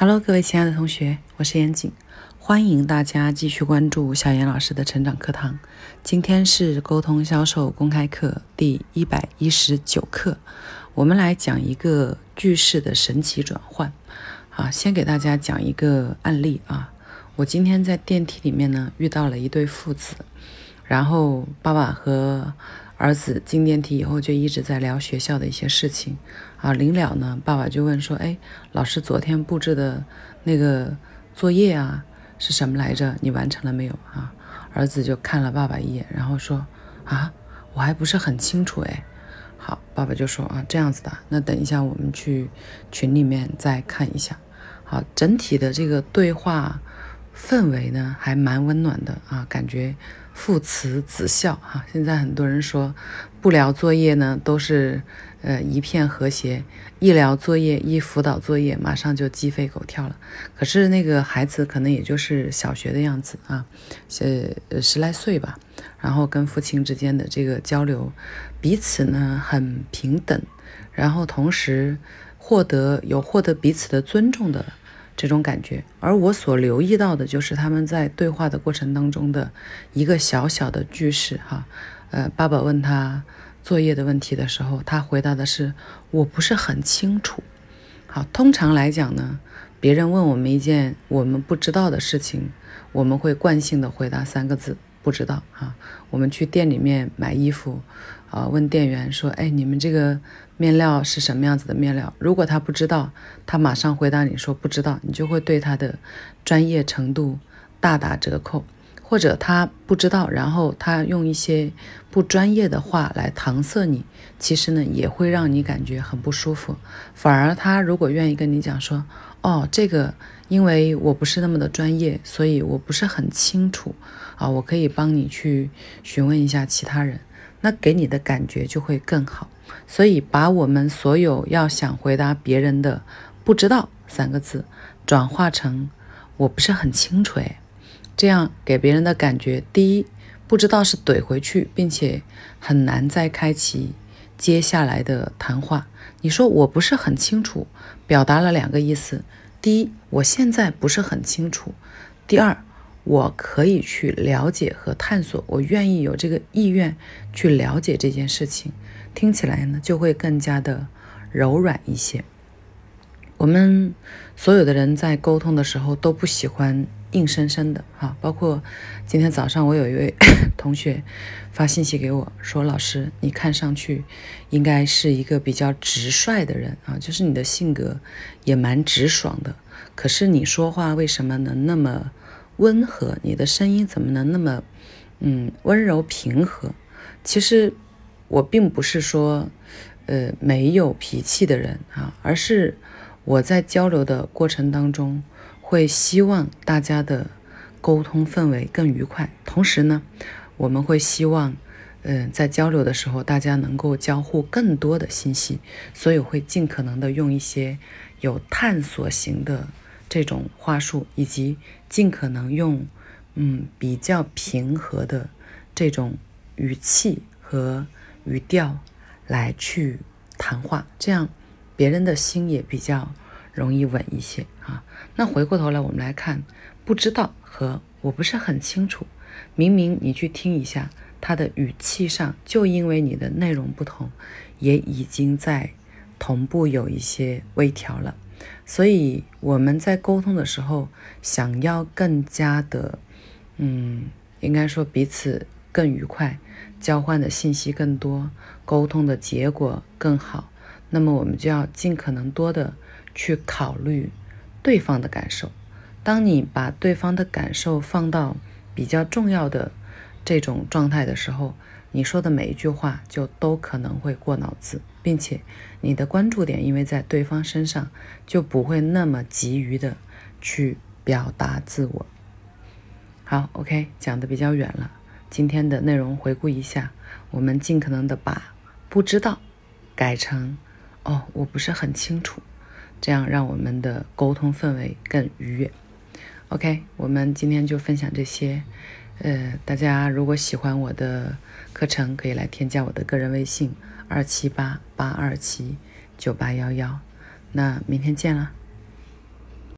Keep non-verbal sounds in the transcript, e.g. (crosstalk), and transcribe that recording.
Hello，各位亲爱的同学，我是严谨，欢迎大家继续关注小严老师的成长课堂。今天是沟通销售公开课第一百一十九课，我们来讲一个句式的神奇转换。啊，先给大家讲一个案例啊，我今天在电梯里面呢遇到了一对父子，然后爸爸和儿子进电梯以后就一直在聊学校的一些事情，啊，临了呢，爸爸就问说：“哎，老师昨天布置的那个作业啊是什么来着？你完成了没有啊？”儿子就看了爸爸一眼，然后说：“啊，我还不是很清楚哎。”好，爸爸就说：“啊，这样子的，那等一下我们去群里面再看一下。”好，整体的这个对话氛围呢还蛮温暖的啊，感觉。父慈子孝哈，现在很多人说不聊作业呢，都是呃一片和谐；一聊作业，一辅导作业，马上就鸡飞狗跳了。可是那个孩子可能也就是小学的样子啊，呃十来岁吧，然后跟父亲之间的这个交流，彼此呢很平等，然后同时获得有获得彼此的尊重的。这种感觉，而我所留意到的就是他们在对话的过程当中的一个小小的句式，哈，呃，爸爸问他作业的问题的时候，他回答的是我不是很清楚。好，通常来讲呢，别人问我们一件我们不知道的事情，我们会惯性的回答三个字。不知道啊，我们去店里面买衣服，啊，问店员说：“哎，你们这个面料是什么样子的面料？”如果他不知道，他马上回答你说不知道，你就会对他的专业程度大打折扣。或者他不知道，然后他用一些不专业的话来搪塞你，其实呢也会让你感觉很不舒服。反而他如果愿意跟你讲说：“哦，这个因为我不是那么的专业，所以我不是很清楚。”啊，我可以帮你去询问一下其他人，那给你的感觉就会更好。所以把我们所有要想回答别人的“不知道”三个字，转化成“我不是很清楚”，哎，这样给别人的感觉，第一，不知道是怼回去，并且很难再开启接下来的谈话。你说我不是很清楚，表达了两个意思：第一，我现在不是很清楚；第二。我可以去了解和探索，我愿意有这个意愿去了解这件事情，听起来呢就会更加的柔软一些。我们所有的人在沟通的时候都不喜欢硬生生的哈，包括今天早上我有一位 (coughs) 同学发信息给我说：“老师，你看上去应该是一个比较直率的人啊，就是你的性格也蛮直爽的，可是你说话为什么能那么？”温和，你的声音怎么能那么，嗯，温柔平和？其实我并不是说，呃，没有脾气的人啊，而是我在交流的过程当中，会希望大家的沟通氛围更愉快。同时呢，我们会希望，嗯，在交流的时候，大家能够交互更多的信息，所以会尽可能的用一些有探索型的。这种话术，以及尽可能用，嗯，比较平和的这种语气和语调来去谈话，这样别人的心也比较容易稳一些啊。那回过头来，我们来看，不知道和我不是很清楚，明明你去听一下，他的语气上，就因为你的内容不同，也已经在同步有一些微调了。所以我们在沟通的时候，想要更加的，嗯，应该说彼此更愉快，交换的信息更多，沟通的结果更好，那么我们就要尽可能多的去考虑对方的感受。当你把对方的感受放到比较重要的这种状态的时候，你说的每一句话就都可能会过脑子，并且你的关注点因为在对方身上，就不会那么急于的去表达自我。好，OK，讲的比较远了，今天的内容回顾一下，我们尽可能的把不知道改成哦，我不是很清楚，这样让我们的沟通氛围更愉悦。OK，我们今天就分享这些。呃，大家如果喜欢我的课程，可以来添加我的个人微信二七八八二七九八幺幺。那明天见了。